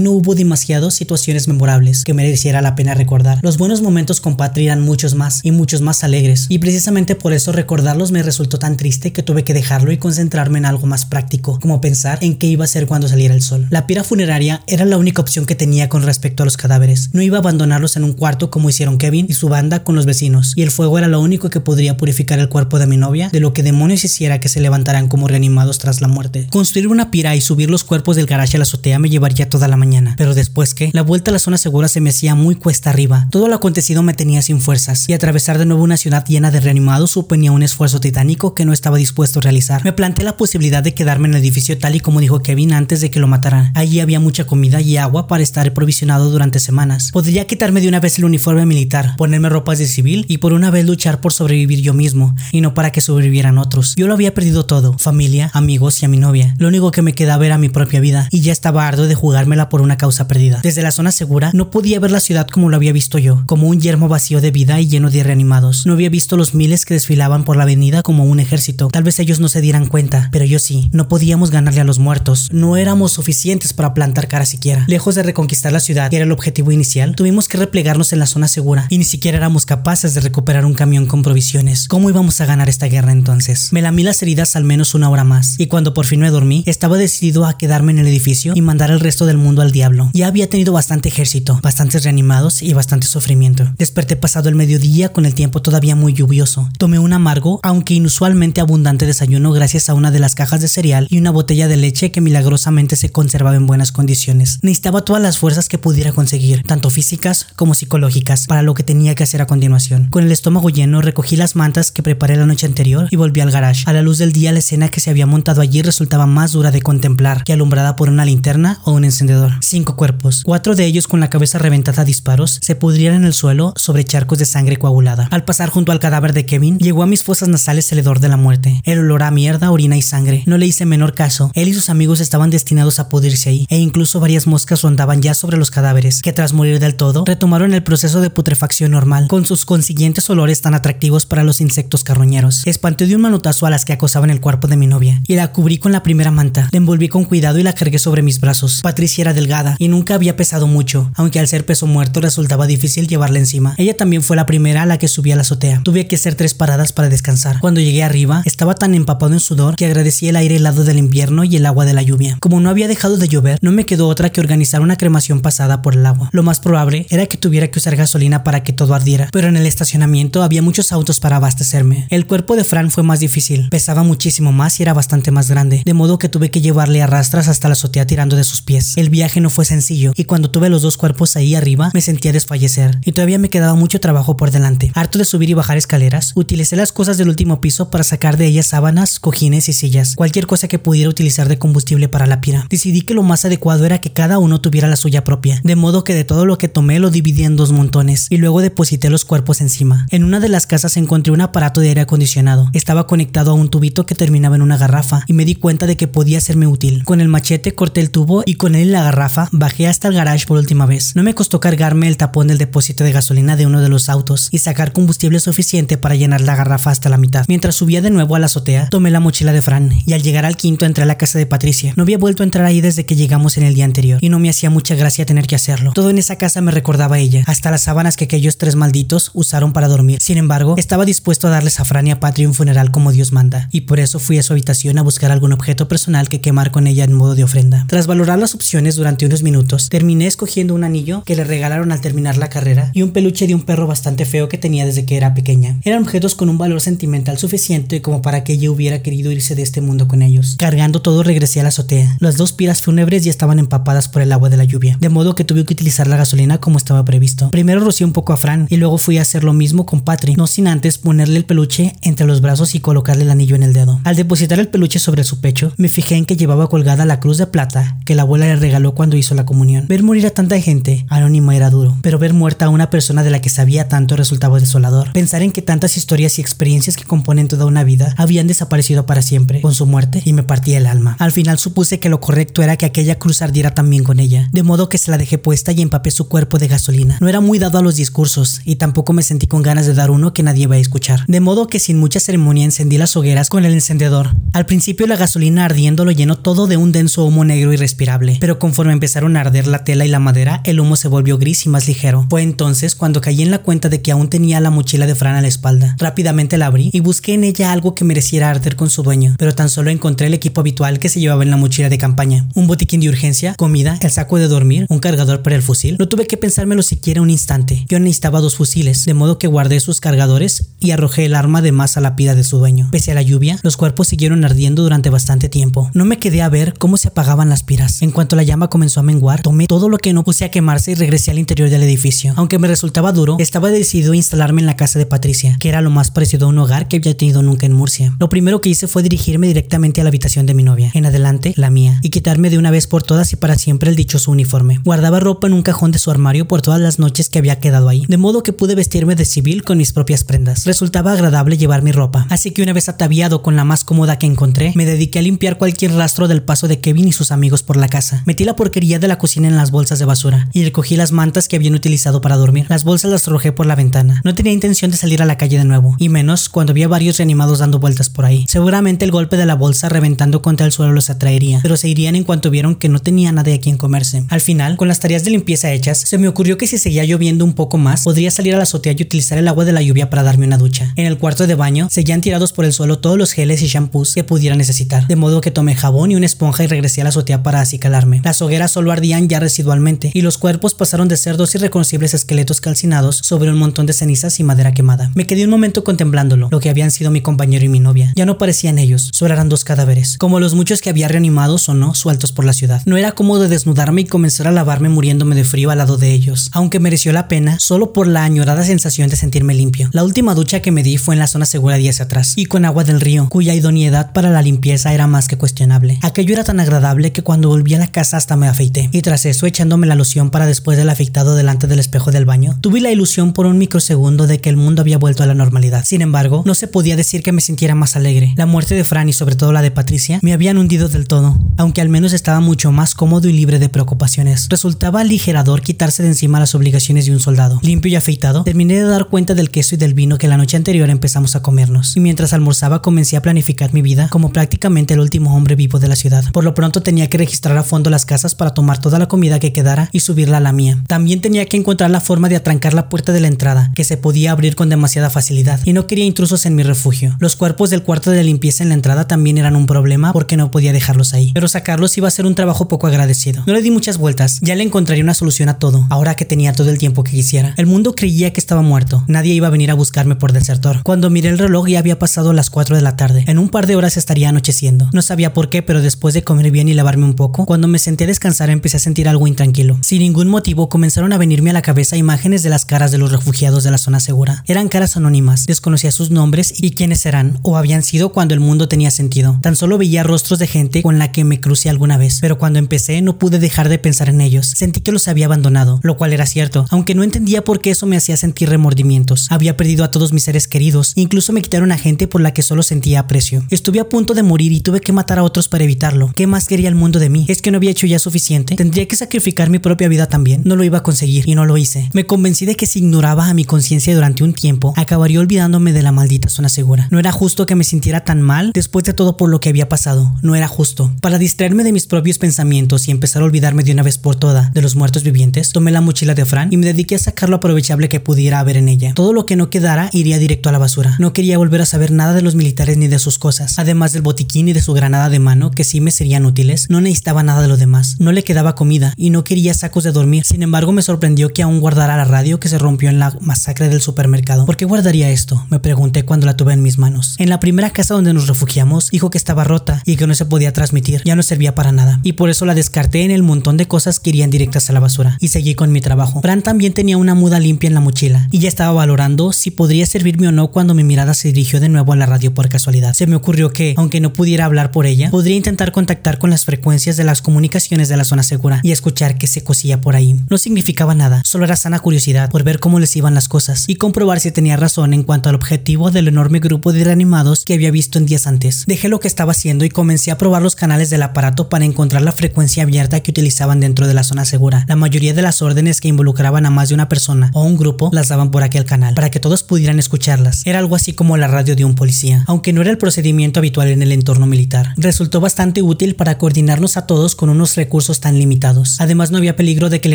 no hubo demasiadas situaciones memorables que mereciera la pena recordar. Los buenos momentos con Patri eran muchos más, y muchos más alegres, y precisamente por eso recordarlos me resultó tan triste que tuve que dejarlo y concentrarme en algo más práctico, como pensar en qué iba a hacer cuando saliera el sol. La pira funeraria era la única opción que tenía con respecto a los cadáveres. No iba a abandonarlos en un cuarto como hicieron Kevin y su banda con los vecinos, y el fuego era lo único que podría purificar el cuerpo de mi novia de lo que demonios hiciera que se levantaran como reanimados tras la muerte. Construir una pira y subir los cuerpos del garaje a la azotea me llevaría toda la mañana, pero después que la vuelta a la zona segura se me hacía muy cuesta arriba. Todo lo acontecido me tenía sin fuerzas, y atravesar de nuevo una ciudad llena de reanimados suponía un esfuerzo titánico que no estaba dispuesto a realizar. Me planteé la posibilidad de quedarme en el edificio tal y como dijo Kevin antes de que lo mataran. Allí había mucha comida y agua para estar provisionado durante semanas. Podría quitarme de una vez el uniforme militar, ponerme ropas de civil y por una vez luchar por sobrevivir yo mismo, y no para que sobrevivieran otros. Yo lo había perdido todo, familia, amigos y a mi novia. Lo único que me quedaba era mi propia vida, y ya estaba ardo de jugármela por una causa perdida. Desde la zona segura no podía ver la ciudad como lo había visto yo, como un yermo vacío de vida y lleno de reanimados. No había visto los miles que desfilaban por la avenida como un ejército. Tal vez ellos no se dieran cuenta, pero yo sí. No podíamos ganarle a los muertos. No éramos suficientes para plantar cara siquiera. Lejos de reconquistar la ciudad, que era el objetivo inicial, tuvimos que replegarnos en la zona segura y ni siquiera éramos capaces de recuperar un camión con provisiones. ¿Cómo íbamos a ganar esta guerra entonces? Me lamí las heridas al menos una hora más y cuando por fin me dormí, estaba decidido a quedarme en el edificio y mandar al resto del mundo al diablo. Ya había tenido bastante ejército, bastantes reanimados y bastante sufrimiento. Desperté pasado el mediodía con el tiempo todavía muy lluvioso. Tomé un amargo, aunque inusualmente abundante desayuno gracias a una de las cajas de cereal y una botella de leche que milagrosamente se conservaba en buenas condiciones. Necesitaba todas las fuerzas que pudiera conseguir, tanto físicas como psicológicas, para lo que tenía que hacer a continuación. Con el estómago lleno recogí las mantas que preparé la noche anterior y volví al garage. A la luz del día la escena que se había montado allí resultaba más dura de contemplar que alumbrada por una linterna o un encendedor. Cinco cuerpos, cuatro de ellos con la cabeza reventada a disparos, se pudrían en el suelo sobre charcos de sangre coagulada. Al pasar junto al cadáver de Kevin, llegó a mis fosas nasales el hedor de la muerte, el olor a mierda, orina y sangre. No le hice menor caso. Él y sus amigos estaban destinados a pudrirse ahí, e incluso varias moscas rondaban ya sobre los cadáveres, que tras morir del todo, retomaron el proceso de putrefacción normal, con sus consiguientes olores tan atractivos para los insectos carroñeros. Espanté de un manotazo a las que acosaban el cuerpo de mi novia, y la cubrí con la primera manta. Envolví con cuidado y la cargué sobre mis brazos. Patricia era delgada y nunca había pesado mucho, aunque al ser peso muerto resultaba difícil llevarla encima. Ella también fue la primera a la que subí a la azotea. Tuve que hacer tres paradas para descansar. Cuando llegué arriba, estaba tan empapado en sudor que agradecí el aire helado del invierno y el agua de la lluvia. Como no había dejado de llover, no me quedó otra que organizar una cremación pasada por el agua. Lo más probable era que tuviera que usar gasolina para que todo ardiera, pero en el estacionamiento había muchos autos para abastecerme. El cuerpo de Fran fue más difícil, pesaba muchísimo más y era bastante más grande, de modo que tuve que llevarle a rastras hasta la azotea tirando de sus pies. El viaje no fue sencillo y cuando tuve los dos cuerpos ahí arriba me sentía desfallecer y todavía me quedaba mucho trabajo por delante. Harto de subir y bajar escaleras, utilicé las cosas del último piso para sacar de ellas sábanas, cojines y sillas, cualquier cosa que pudiera utilizar de combustible para la pira. Decidí que lo más adecuado era que cada uno tuviera la suya propia, de modo que de todo lo que tomé lo dividí en dos montones y luego deposité los cuerpos encima. En una de las casas encontré un aparato de aire acondicionado. Estaba conectado a un tubito que terminaba en una garrafa y me di cuenta de que podía serme Con el machete corté el tubo y con él y la garrafa bajé hasta el garage por última vez. No me costó cargarme el tapón del depósito de gasolina de uno de los autos y sacar combustible suficiente para llenar la garrafa hasta la mitad. Mientras subía de nuevo a la azotea, tomé la mochila de Fran y al llegar al quinto entré a la casa de Patricia. No había vuelto a entrar ahí desde que llegamos en el día anterior y no me hacía mucha gracia tener que hacerlo. Todo en esa casa me recordaba a ella, hasta las sábanas que aquellos tres malditos usaron para dormir. Sin embargo, estaba dispuesto a darles a Fran y a Patri un funeral como Dios manda, y por eso fui a su habitación a buscar algún objeto personal que con ella en modo de ofrenda. Tras valorar las opciones durante unos minutos, terminé escogiendo un anillo que le regalaron al terminar la carrera y un peluche de un perro bastante feo que tenía desde que era pequeña. Eran objetos con un valor sentimental suficiente como para que ella hubiera querido irse de este mundo con ellos. Cargando todo regresé a la azotea. Las dos piras fúnebres ya estaban empapadas por el agua de la lluvia, de modo que tuve que utilizar la gasolina como estaba previsto. Primero rocié un poco a Fran y luego fui a hacer lo mismo con Patri, no sin antes ponerle el peluche entre los brazos y colocarle el anillo en el dedo. Al depositar el peluche sobre su pecho, me fijé en que llevaba colgada la cruz de plata que la abuela le regaló cuando hizo la comunión. Ver morir a tanta gente anónima era duro, pero ver muerta a una persona de la que sabía tanto resultaba desolador. Pensar en que tantas historias y experiencias que componen toda una vida habían desaparecido para siempre con su muerte y me partía el alma. Al final supuse que lo correcto era que aquella cruz ardiera también con ella, de modo que se la dejé puesta y empapé su cuerpo de gasolina. No era muy dado a los discursos y tampoco me sentí con ganas de dar uno que nadie iba a escuchar, de modo que sin mucha ceremonia encendí las hogueras con el encendedor. Al principio la gasolina ardiendo lo llenó todo de un denso humo negro irrespirable, pero conforme empezaron a arder la tela y la madera, el humo se volvió gris y más ligero. Fue entonces cuando caí en la cuenta de que aún tenía la mochila de Fran a la espalda. Rápidamente la abrí y busqué en ella algo que mereciera arder con su dueño, pero tan solo encontré el equipo habitual que se llevaba en la mochila de campaña. Un botiquín de urgencia, comida, el saco de dormir, un cargador para el fusil. No tuve que pensármelo siquiera un instante. Yo necesitaba dos fusiles, de modo que guardé sus cargadores y arrojé el arma de más a la pila de su dueño. Pese a la lluvia, los cuerpos siguieron ardiendo durante bastante tiempo. No me quedé a ver cómo se apagaban las piras. En cuanto la llama comenzó a menguar, tomé todo lo que no puse a quemarse y regresé al interior del edificio. Aunque me resultaba duro, estaba decidido a instalarme en la casa de Patricia, que era lo más parecido a un hogar que había tenido nunca en Murcia. Lo primero que hice fue dirigirme directamente a la habitación de mi novia, en adelante la mía, y quitarme de una vez por todas y para siempre el dichoso uniforme. Guardaba ropa en un cajón de su armario por todas las noches que había quedado ahí, de modo que pude vestirme de civil con mis propias prendas. Resultaba agradable llevar mi ropa, así que una vez ataviado con la más cómoda que encontré, me dediqué a limpiar cualquier rastro del paso de Kevin y sus amigos por la casa. Metí la porquería de la cocina en las bolsas de basura y recogí las mantas que habían utilizado para dormir. Las bolsas las arrojé por la ventana. No tenía intención de salir a la calle de nuevo, y menos cuando había varios reanimados dando vueltas por ahí. Seguramente el golpe de la bolsa reventando contra el suelo los atraería, pero se irían en cuanto vieron que no tenía nadie a quien comerse. Al final, con las tareas de limpieza hechas, se me ocurrió que si seguía lloviendo un poco más, podría salir a la azotea y utilizar el agua de la lluvia para darme una ducha. En el cuarto de baño, seguían tirados por el suelo todos los geles y shampoos que pudiera necesitar, de modo que tomé jabón y una esponja y regresé a la azotea para acicalarme. Las hogueras solo ardían ya residualmente, y los cuerpos pasaron de ser dos irreconocibles esqueletos calcinados sobre un montón de cenizas y madera quemada. Me quedé un momento contemplándolo, lo que habían sido mi compañero y mi novia. Ya no parecían ellos, solo eran dos cadáveres, como los muchos que había reanimados o no, sueltos por la ciudad. No era cómodo desnudarme y comenzar a lavarme muriéndome de frío al lado de ellos, aunque mereció la pena solo por la añorada sensación de sentirme limpio. La última ducha que me di fue en la zona segura días atrás, y con agua del río, cuya idoneidad para la limpieza era más que cuestionable. Aquello era tan agradable que cuando volví a la casa hasta me afeité, y tras eso echándome la loción para después del afectado delante del espejo del baño, tuve la ilusión por un microsegundo de que el mundo había vuelto a la normalidad. Sin embargo, no se podía decir que me sintiera más alegre. La muerte de Fran y sobre todo la de Patricia me habían hundido del todo, aunque al menos estaba mucho más cómodo y libre de preocupaciones. Resultaba aligerador quitarse de encima las obligaciones de un soldado. Limpio y afeitado, terminé de dar cuenta del queso y del vino que la noche anterior empezamos a comernos. Y mientras almorzaba comencé a planificar mi vida como prácticamente el último hombre vivo de la ciudad. Por lo pronto tenía que registrar a fondo las casas para tomar toda la comida que quedara y subirla a la mía. También tenía que encontrar la forma de atrancar la puerta de la entrada, que se podía abrir con demasiada facilidad, y no quería intrusos en mi refugio. Los cuerpos del cuarto de limpieza en la entrada también eran un problema porque no podía dejarlos ahí, pero sacarlos iba a ser un trabajo poco agradecido. No le di muchas vueltas, ya le encontraría una solución a todo, ahora que tenía todo el tiempo que quisiera. El mundo creía que estaba muerto, nadie iba a venir a buscarme por desertor. Cuando miré el reloj ya había pasado las 4 de la tarde, en un par de horas estaría anocheciendo. No sabía por qué, pero después de comer bien y lavarme un poco, cuando me senté a descansar empecé a sentir algo intranquilo. Sin ningún motivo comenzaron a venirme a la cabeza imágenes de las caras de los refugiados de la zona segura. Eran caras anónimas, desconocía sus nombres y quiénes eran o habían sido cuando el mundo tenía sentido. Tan solo veía rostros de gente con la que me crucé alguna vez, pero cuando empecé no pude dejar de pensar en ellos. Sentí que los había abandonado, lo cual era cierto, aunque no entendía por qué eso me hacía sentir remordimientos. Había perdido a todos mis seres queridos, incluso me quitaron a gente por la que solo sentía aprecio. Estuve a punto de morir y tuve que matar a otros para evitarlo. ¿Qué más quería el mundo de mí? ¿Es que no había hecho ya suficiente? ¿Tendría que sacrificar mi propia vida también? No lo iba a conseguir y no lo hice. Me convencí de que si ignoraba a mi conciencia durante un tiempo, acabaría olvidándome de la maldita zona segura. No era justo que me sintiera tan mal después de todo por lo que había pasado. No era justo. Para distraerme de mis propios pensamientos y empezar a olvidarme de una vez por todas de los muertos vivientes, tomé la mochila de Fran y me dediqué a sacar lo aprovechable que pudiera haber en ella. Todo lo que no quedara iría directo a la basura. No quería volver a saber nada de los militares ni de sus cosas. Además del botiquín y de su granada de mano, que sí me serían útiles, no necesitaba nada de lo demás. No le quedaba comida y no quería sacos de dormir. Sin embargo, me sorprendió que aún guardara la radio que se rompió en la masacre del supermercado. ¿Por qué guardaría esto? Me pregunté cuando la tuve en mis manos. En la primera casa donde nos refugiamos, dijo que estaba rota y que no se podía transmitir. Ya no servía para nada. Y por eso la descarté en el montón de cosas que irían directas a la basura. Y seguí con mi trabajo. Fran también tenía una muda limpia en la mochila y ya estaba valorando si podría servirme o no cuando mi mirada se dirigió de nuevo a la radio por casualidad. Se me ocurrió que, aunque no pudiera hablar por ella, podría intentar contactar con las frecuencias de las comunicaciones de la zona segura y escuchar que se cosía por ahí. No significaba nada, solo era sana curiosidad por ver cómo les iban las cosas y comprobar si tenía razón en cuanto al objetivo del enorme grupo de reanimados que había visto en días antes. Dejé lo que estaba haciendo y comencé a probar los canales del aparato para encontrar la frecuencia abierta que utilizaban dentro de la zona segura. La mayoría de las órdenes que involucraban a más de una persona o un grupo las daban por aquel canal para que todos pudieran escucharlas. Era algo así como la radio de un policía, aunque no era el procedimiento habitual en el entorno militar. Resultó bastante útil para coordinarnos a todos con unos recursos tan limitados. Además no había peligro de que el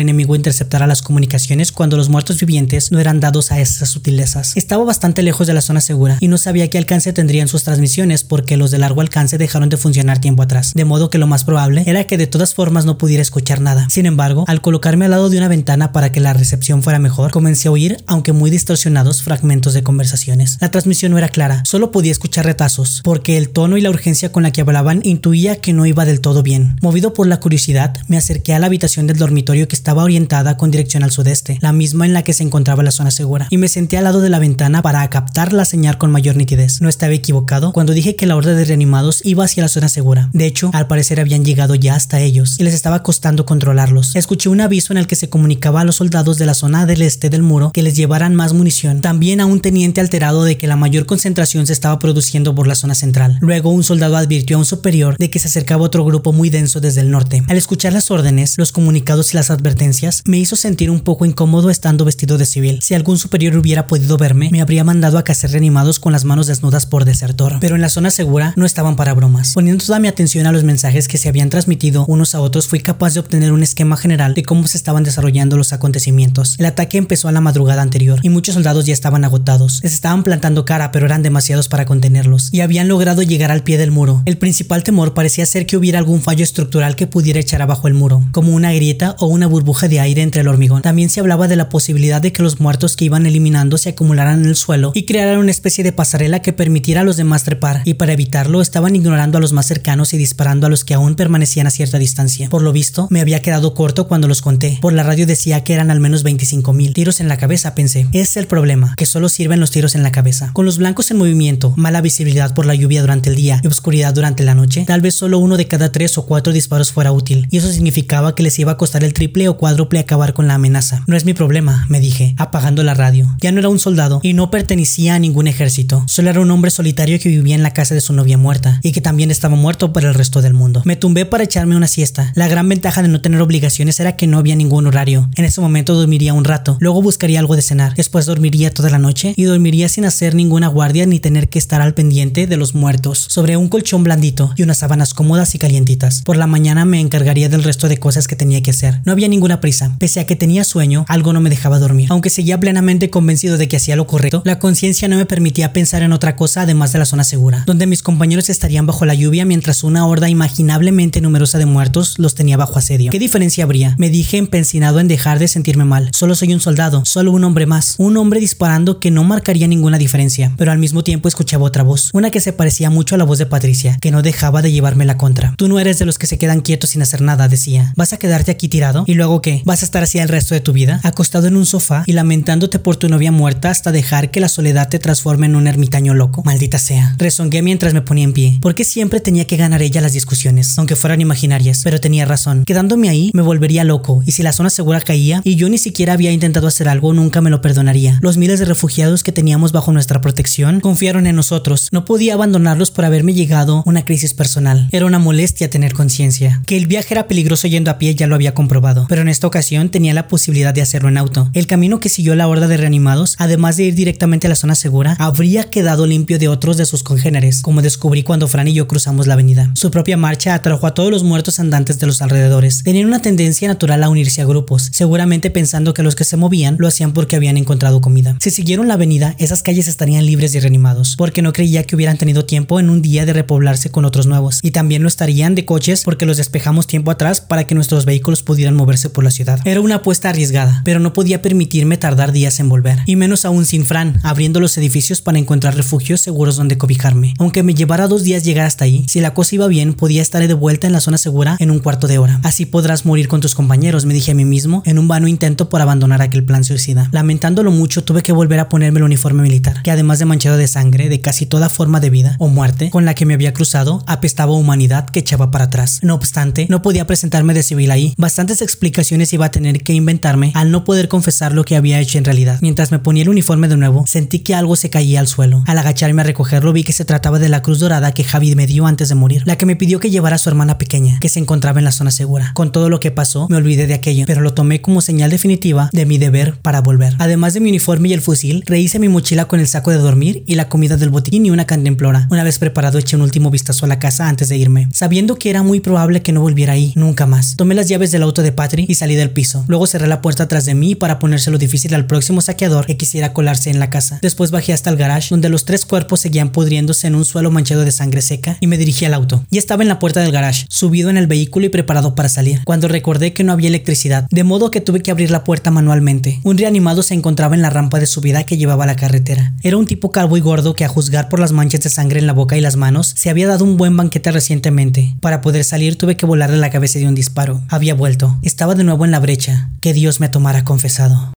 enemigo interceptara las comunicaciones cuando los muertos vivientes no eran dados a esas sutilezas. Estaba bastante lejos de la zona segura y no sabía qué alcance tendrían sus transmisiones porque los de largo alcance dejaron de funcionar tiempo atrás, de modo que lo más probable era que de todas formas no pudiera escuchar nada. Sin embargo, al colocarme al lado de una ventana para que la recepción fuera mejor, comencé a oír, aunque muy distorsionados, fragmentos de conversaciones. La transmisión no era clara, solo podía escuchar retazos, porque el tono y la urgencia con la que hablaban intuía que no iba del todo bien. Movido por la curiosidad, me acerqué a la habitación del dormitorio que estaba orientada con dirección al sudeste, la misma en la que se encontraba la zona segura, y me senté al lado de la ventana para captar la señal con mayor nitidez. No estaba equivocado cuando dije que la horda de reanimados iba hacia la zona segura. De hecho, al parecer habían llegado ya hasta ellos y les estaba costando controlarlos. Escuché un aviso en el que se comunicaba a los soldados de la zona del este del muro que les llevaran más munición. También a un teniente alterado de que la mayor concentración se estaba produciendo por la zona central. Luego un soldado advirtió a un superior de que se acercaba otro grupo muy denso desde el norte. Al escuchar las órdenes, los comunicados y las advertencias me hizo sentir un poco incómodo estando vestido de civil. Si algún superior hubiera podido verme, me habría mandado a cazar reanimados con las manos desnudas por desertor. Pero en la zona segura no estaban para bromas. Poniendo toda mi atención a los mensajes que se habían transmitido unos a otros, fui capaz de obtener un esquema general de cómo se estaban desarrollando los acontecimientos. El ataque empezó a la madrugada anterior y muchos soldados ya estaban agotados. Les estaban plantando cara, pero eran demasiados para contenerlos y habían logrado llegar al pie del muro. El principal temor parecía ser que hubiera algún fallo estructural que pudiera echar abajo el muro, como una grieta o una burbuja de aire entre el hormigón. También se hablaba de la posibilidad de que los muertos que iban eliminando se acumularan en el suelo y crearan una especie de pasarela que permitiera a los demás trepar, y para evitarlo estaban ignorando a los más cercanos y disparando a los que aún permanecían a cierta distancia. Por lo visto, me había quedado corto cuando los conté. Por la radio decía que eran al menos 25 mil tiros en la cabeza, pensé. Es el problema, que solo sirven los tiros en la cabeza. Con los blancos en movimiento, mala visibilidad por la lluvia durante el día y oscuridad durante la noche, tal vez solo uno de cada tres o cuatro disparos fuera útil, y eso significaba que les iba a costar el triple o cuádruple acabar con la amenaza. No es mi problema, me dije, apagando la radio. Ya no era un soldado y no pertenecía a ningún ejército. Solo era un hombre solitario que vivía en la casa de su novia muerta y que también estaba muerto por el resto del mundo. Me tumbé para echarme una siesta. La gran ventaja de no tener obligaciones era que no había ningún horario. En ese momento dormiría un rato, luego buscaría algo de cenar, después dormiría toda la noche y dormiría sin hacer ninguna guardia ni tener que estar al pendiente de los muertos, sobre un colchón blandito y unas sábanas cómodas y calientitas. Por la mañana me encargaría del resto de cosas que tenía que hacer. No había ninguna prisa. Pese a que tenía sueño, algo no me dejaba dormir. Aunque seguía plenamente convencido de que hacía lo correcto, la conciencia no me permitía pensar en otra cosa además de la zona segura, donde mis compañeros estarían bajo la lluvia mientras una horda imaginablemente numerosa de muertos los tenía bajo asedio. ¿Qué diferencia habría? Me dije empencinado en dejar de sentirme mal. Solo soy un soldado, solo un hombre más, un hombre disparando que no marcaría ninguna diferencia, pero al mismo tiempo escuchaba otra voz, una que se parecía mucho a la voz de Patricia, que no dejaba de llevarme la contra. Tú no eres de los que se quedan quietos sin hacer nada, decía. ¿Vas a quedarte aquí tirado? ¿Y luego qué? ¿Vas a estar así el resto de tu vida? Acostado en un sofá y lamentándote por tu novia muerta hasta dejar que la soledad te transforme en un ermitaño loco. Maldita sea. Rezongué mientras me ponía en pie. ¿Por qué siempre tenía que ganar ella las discusiones, aunque fueran imaginarias? Pero tenía razón. Quedándome ahí me volvería loco, y si la zona segura caía y yo ni siquiera había intentado hacer algo, nunca me lo perdonaría. Los miles de refugiados que teníamos bajo nuestra protección confiaron en nosotros. No podía abandonarlos por haberme llegado una crisis personal. Era una molestia tener conciencia. Que el viaje era peligroso yendo a pie ya lo había comprobado, pero en esta ocasión tenía la posibilidad de hacerlo en auto. El camino que siguió la horda de reanimados, además de ir directamente a la zona segura, habría quedado limpio de otros de sus congéneres, como descubrí cuando Fran y yo cruzamos la avenida. Su propia marcha atrajo a todos los muertos andantes de los alrededores. Tenían una tendencia natural a unirse a grupos, seguramente pensando que los que se movían lo hacían porque habían encontrado comida. Si siguieron la avenida, esas calles estarían libres y reanimados, porque no creía que hubieran tenido tiempo en un día de repoblarse con otros nuevos, y también lo estarían de coches porque los despejamos tiempo atrás para que nuestros vehículos pudieran moverse por la ciudad. Era una apuesta arriesgada, pero no podía permitirme tardar días en volver, y menos aún sin Fran, abriendo los edificios para encontrar refugios seguros donde cobijarme. Aunque me llevara dos días llegar hasta ahí, si la cosa iba bien, podía estar de vuelta en la zona segura en un cuarto de hora. Así podrás morir con tus compañeros, me dije a mí mismo, en un vano intento por abandonar aquel plan suicida. Lamentándolo mucho, tuve que volver a ponerme el uniforme militar, que además de manchado de sangre de casi toda forma de vida o muerte con la que me había cruzado, apestaba a humanidad que echaba para atrás. No obstante, no podía presentarme de civil ahí. Bastantes explicaciones iba a tener que inventarme al no poder confesar lo que había hecho en realidad. Mientras me ponía el uniforme de nuevo, sentí que algo se caía al suelo. Al agacharme a recogerlo vi que se trataba de la cruz dorada que Javi me dio antes de morir, la que me pidió que llevara a su hermana pequeña, que se encontraba en la zona segura. Con todo lo que pasó, me olvidé de aquello, pero lo tomé como señal definitiva de mi deber para volver. Además de mi uniforme y el fusil, rehice mi mochila con el saco de dormir y la comida del botiquín y una cantimplora. Una vez preparado, eché un último vistazo a la casa antes de irme, sabiendo que era muy probable que no volviera ahí nunca más. Tomé las llaves del auto de Patri y salí del piso. Luego cerré la puerta tras de mí para ponérselo difícil al próximo saqueador que quisiera colarse en la casa. Después bajé hasta el garage, donde los tres cuerpos seguían pudriéndose en un suelo manchado de sangre seca, y me dirigí al auto. Ya estaba en la puerta del garage, subido en el vehículo y preparado para salir, cuando recordé que no había electricidad, de modo que tuve que abrir la puerta manualmente. Un reanimado se encontraba en la rampa de subida que llevaba a la carretera. Era un tipo calvo y gordo que a juzgar por las manchas de sangre en la boca y las manos, se había dado un buen banquete recientemente. Para poder salir tuve que volarle la cabeza de un disparo. Había vuelto. Estaba de nuevo en la brecha. Que Dios me tomara confesado.